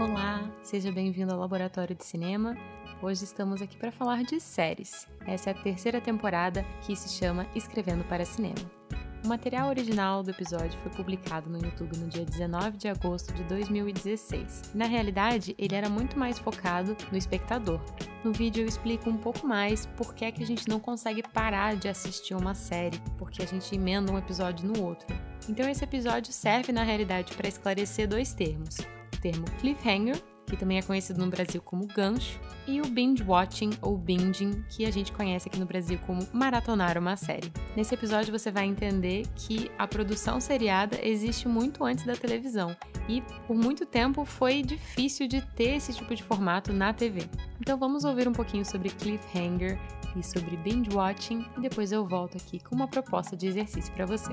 Olá, seja bem-vindo ao Laboratório de Cinema. Hoje estamos aqui para falar de séries. Essa é a terceira temporada que se chama Escrevendo para Cinema. O material original do episódio foi publicado no YouTube no dia 19 de agosto de 2016. Na realidade, ele era muito mais focado no espectador. No vídeo eu explico um pouco mais por que é que a gente não consegue parar de assistir uma série, porque a gente emenda um episódio no outro. Então esse episódio serve na realidade para esclarecer dois termos: termo cliffhanger que também é conhecido no Brasil como gancho, e o binge watching ou binging, que a gente conhece aqui no Brasil como maratonar uma série. Nesse episódio você vai entender que a produção seriada existe muito antes da televisão e por muito tempo foi difícil de ter esse tipo de formato na TV. Então vamos ouvir um pouquinho sobre cliffhanger e sobre binge watching e depois eu volto aqui com uma proposta de exercício para você.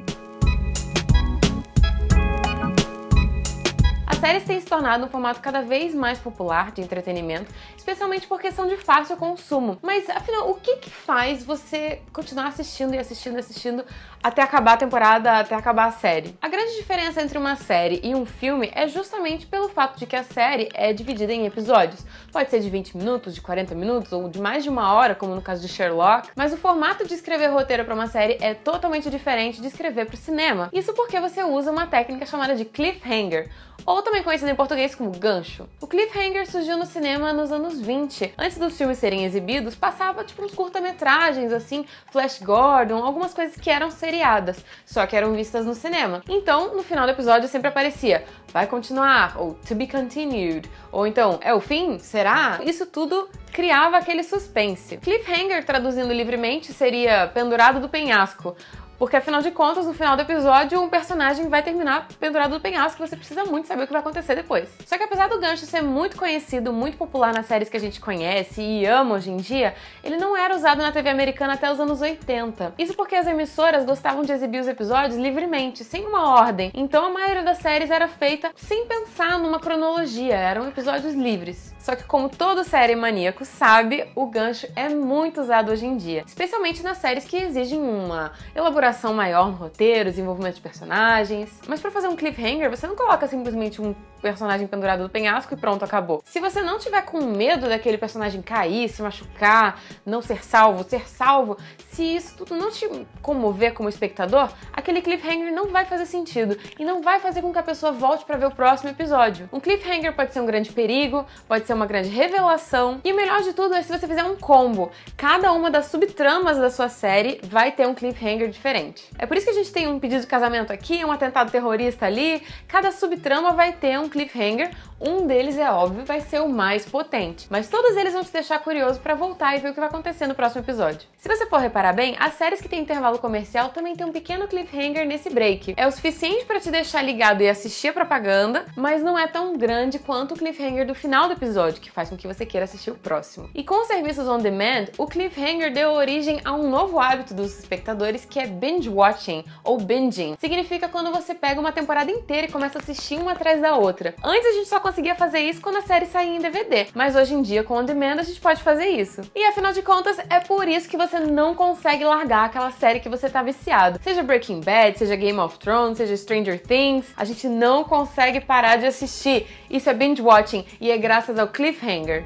Séries têm se tornado um formato cada vez mais popular de entretenimento, especialmente porque são de fácil consumo. Mas afinal, o que, que faz você continuar assistindo e assistindo e assistindo até acabar a temporada, até acabar a série? A grande diferença entre uma série e um filme é justamente pelo fato de que a série é dividida em episódios. Pode ser de 20 minutos, de 40 minutos ou de mais de uma hora, como no caso de Sherlock, mas o formato de escrever roteiro para uma série é totalmente diferente de escrever para o cinema. Isso porque você usa uma técnica chamada de cliffhanger ou também conhecido em português como gancho. O cliffhanger surgiu no cinema nos anos 20. Antes dos filmes serem exibidos, passava tipo uns curta-metragens assim, Flash Gordon, algumas coisas que eram seriadas, só que eram vistas no cinema. Então, no final do episódio sempre aparecia vai continuar ou to be continued, ou então é o fim? Será? Isso tudo criava aquele suspense. Cliffhanger, traduzindo livremente, seria pendurado do penhasco. Porque afinal de contas, no final do episódio, um personagem vai terminar pendurado no penhasco e você precisa muito saber o que vai acontecer depois. Só que apesar do gancho ser muito conhecido, muito popular nas séries que a gente conhece e ama hoje em dia, ele não era usado na TV americana até os anos 80. Isso porque as emissoras gostavam de exibir os episódios livremente, sem uma ordem. Então a maioria das séries era feita sem pensar numa cronologia, eram episódios livres. Só que como todo série maníaco sabe, o gancho é muito usado hoje em dia, especialmente nas séries que exigem uma elaboração maior no roteiro, desenvolvimento de personagens. Mas para fazer um cliffhanger, você não coloca simplesmente um personagem pendurado do penhasco e pronto, acabou. Se você não tiver com medo daquele personagem cair, se machucar, não ser salvo, ser salvo, se isso tudo não te comover como espectador, aquele cliffhanger não vai fazer sentido e não vai fazer com que a pessoa volte para ver o próximo episódio. Um cliffhanger pode ser um grande perigo, pode ser uma grande revelação e o melhor de tudo é se você fizer um combo. Cada uma das subtramas da sua série vai ter um cliffhanger diferente. É por isso que a gente tem um pedido de casamento aqui, um atentado terrorista ali, cada subtrama vai ter um cliffhanger, um deles é óbvio, vai ser o mais potente, mas todos eles vão te deixar curioso para voltar e ver o que vai acontecer no próximo episódio. Se você for reparar bem, as séries que têm intervalo comercial também tem um pequeno cliffhanger nesse break. É o suficiente para te deixar ligado e assistir a propaganda, mas não é tão grande quanto o cliffhanger do final do episódio, que faz com que você queira assistir o próximo. E com os serviços on demand, o cliffhanger deu origem a um novo hábito dos espectadores que é binge watching ou binging. Significa quando você pega uma temporada inteira e começa a assistir uma atrás da outra. Antes a gente só conseguia fazer isso quando a série saía em DVD, mas hoje em dia com on demand a gente pode fazer isso. E afinal de contas, é por isso que você não consegue largar aquela série que você tá viciado. Seja Breaking Bad, seja Game of Thrones, seja Stranger Things, a gente não consegue parar de assistir. Isso é binge watching e é graças ao cliffhanger.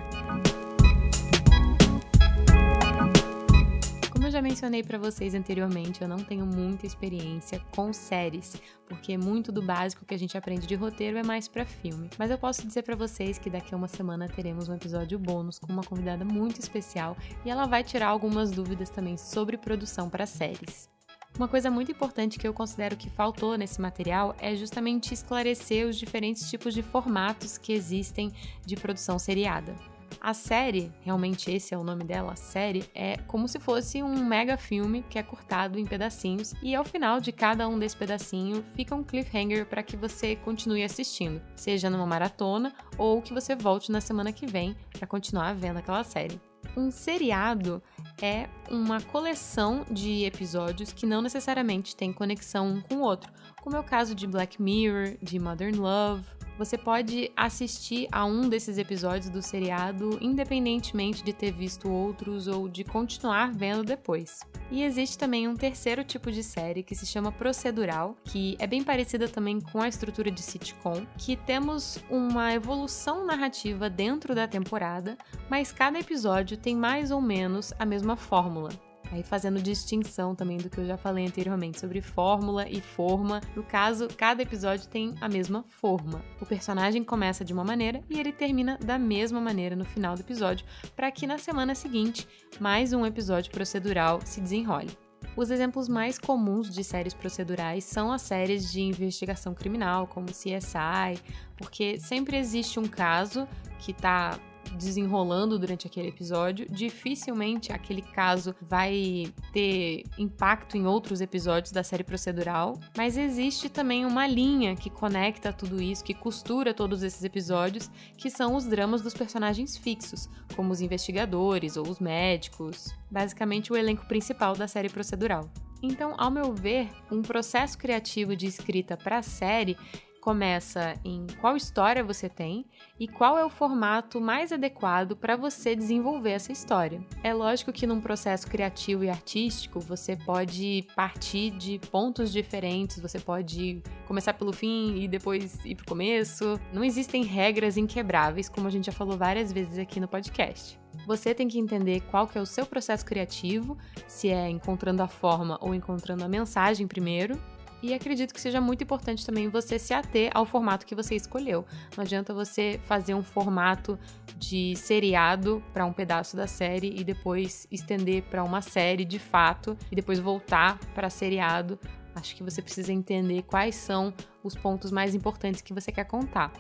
já mencionei para vocês anteriormente, eu não tenho muita experiência com séries, porque muito do básico que a gente aprende de roteiro é mais para filme. Mas eu posso dizer para vocês que daqui a uma semana teremos um episódio bônus com uma convidada muito especial e ela vai tirar algumas dúvidas também sobre produção para séries. Uma coisa muito importante que eu considero que faltou nesse material é justamente esclarecer os diferentes tipos de formatos que existem de produção seriada. A série, realmente esse é o nome dela, série, é como se fosse um mega filme que é cortado em pedacinhos e ao final de cada um desse pedacinho fica um cliffhanger para que você continue assistindo, seja numa maratona ou que você volte na semana que vem para continuar vendo aquela série. Um seriado é uma coleção de episódios que não necessariamente tem conexão um com o outro. como é o caso de Black Mirror, de Modern Love, você pode assistir a um desses episódios do seriado independentemente de ter visto outros ou de continuar vendo depois. E existe também um terceiro tipo de série que se chama procedural, que é bem parecida também com a estrutura de sitcom, que temos uma evolução narrativa dentro da temporada, mas cada episódio tem mais ou menos a mesma fórmula. Aí fazendo distinção também do que eu já falei anteriormente sobre fórmula e forma. No caso, cada episódio tem a mesma forma. O personagem começa de uma maneira e ele termina da mesma maneira no final do episódio, para que na semana seguinte mais um episódio procedural se desenrole. Os exemplos mais comuns de séries procedurais são as séries de investigação criminal, como CSI, porque sempre existe um caso que está desenrolando durante aquele episódio, dificilmente aquele caso vai ter impacto em outros episódios da série procedural, mas existe também uma linha que conecta tudo isso, que costura todos esses episódios, que são os dramas dos personagens fixos, como os investigadores ou os médicos, basicamente o elenco principal da série procedural. Então, ao meu ver, um processo criativo de escrita para a série começa em qual história você tem e qual é o formato mais adequado para você desenvolver essa história. É lógico que num processo criativo e artístico você pode partir de pontos diferentes, você pode começar pelo fim e depois ir para o começo. Não existem regras inquebráveis, como a gente já falou várias vezes aqui no podcast. Você tem que entender qual que é o seu processo criativo, se é encontrando a forma ou encontrando a mensagem primeiro, e acredito que seja muito importante também você se ater ao formato que você escolheu. Não adianta você fazer um formato de seriado para um pedaço da série e depois estender para uma série de fato e depois voltar para seriado. Acho que você precisa entender quais são os pontos mais importantes que você quer contar.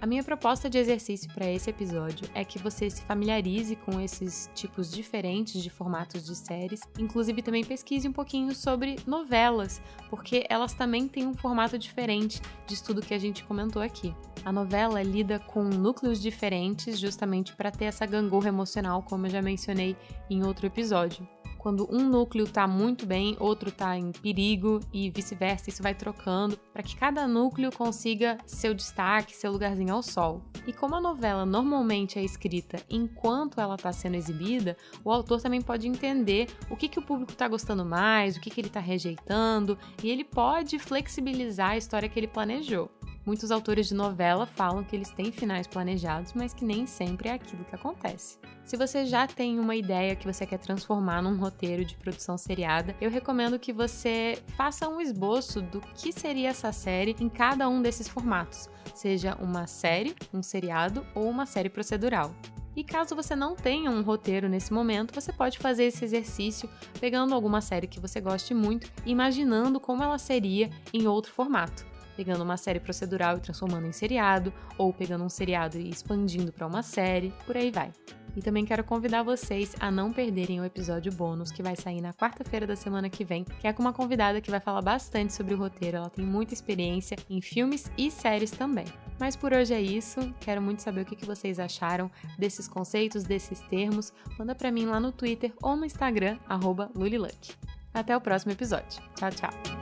A minha proposta de exercício para esse episódio é que você se familiarize com esses tipos diferentes de formatos de séries, inclusive também pesquise um pouquinho sobre novelas, porque elas também têm um formato diferente de tudo que a gente comentou aqui. A novela lida com núcleos diferentes justamente para ter essa gangorra emocional, como eu já mencionei em outro episódio quando um núcleo está muito bem, outro está em perigo e vice-versa, isso vai trocando para que cada núcleo consiga seu destaque, seu lugarzinho ao sol. E como a novela normalmente é escrita enquanto ela está sendo exibida, o autor também pode entender o que, que o público está gostando mais, o que, que ele está rejeitando, e ele pode flexibilizar a história que ele planejou. Muitos autores de novela falam que eles têm finais planejados, mas que nem sempre é aquilo que acontece. Se você já tem uma ideia que você quer transformar num roteiro de produção seriada, eu recomendo que você faça um esboço do que seria essa série em cada um desses formatos, seja uma série, um seriado ou uma série procedural. E caso você não tenha um roteiro nesse momento, você pode fazer esse exercício pegando alguma série que você goste muito e imaginando como ela seria em outro formato pegando uma série procedural e transformando em seriado, ou pegando um seriado e expandindo para uma série, por aí vai. E também quero convidar vocês a não perderem o episódio bônus que vai sair na quarta-feira da semana que vem, que é com uma convidada que vai falar bastante sobre o roteiro. Ela tem muita experiência em filmes e séries também. Mas por hoje é isso. Quero muito saber o que vocês acharam desses conceitos, desses termos. Manda para mim lá no Twitter ou no Instagram, Luliluck. Até o próximo episódio. Tchau, tchau!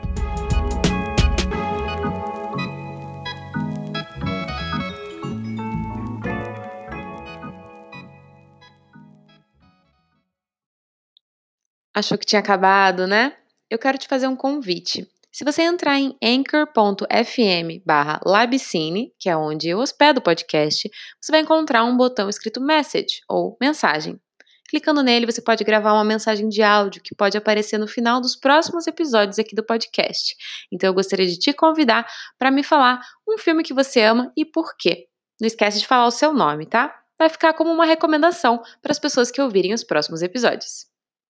Achou que tinha acabado, né? Eu quero te fazer um convite. Se você entrar em anchor.fm barra labcine, que é onde eu hospedo o podcast, você vai encontrar um botão escrito message ou mensagem. Clicando nele, você pode gravar uma mensagem de áudio que pode aparecer no final dos próximos episódios aqui do podcast. Então eu gostaria de te convidar para me falar um filme que você ama e por quê. Não esquece de falar o seu nome, tá? Vai ficar como uma recomendação para as pessoas que ouvirem os próximos episódios.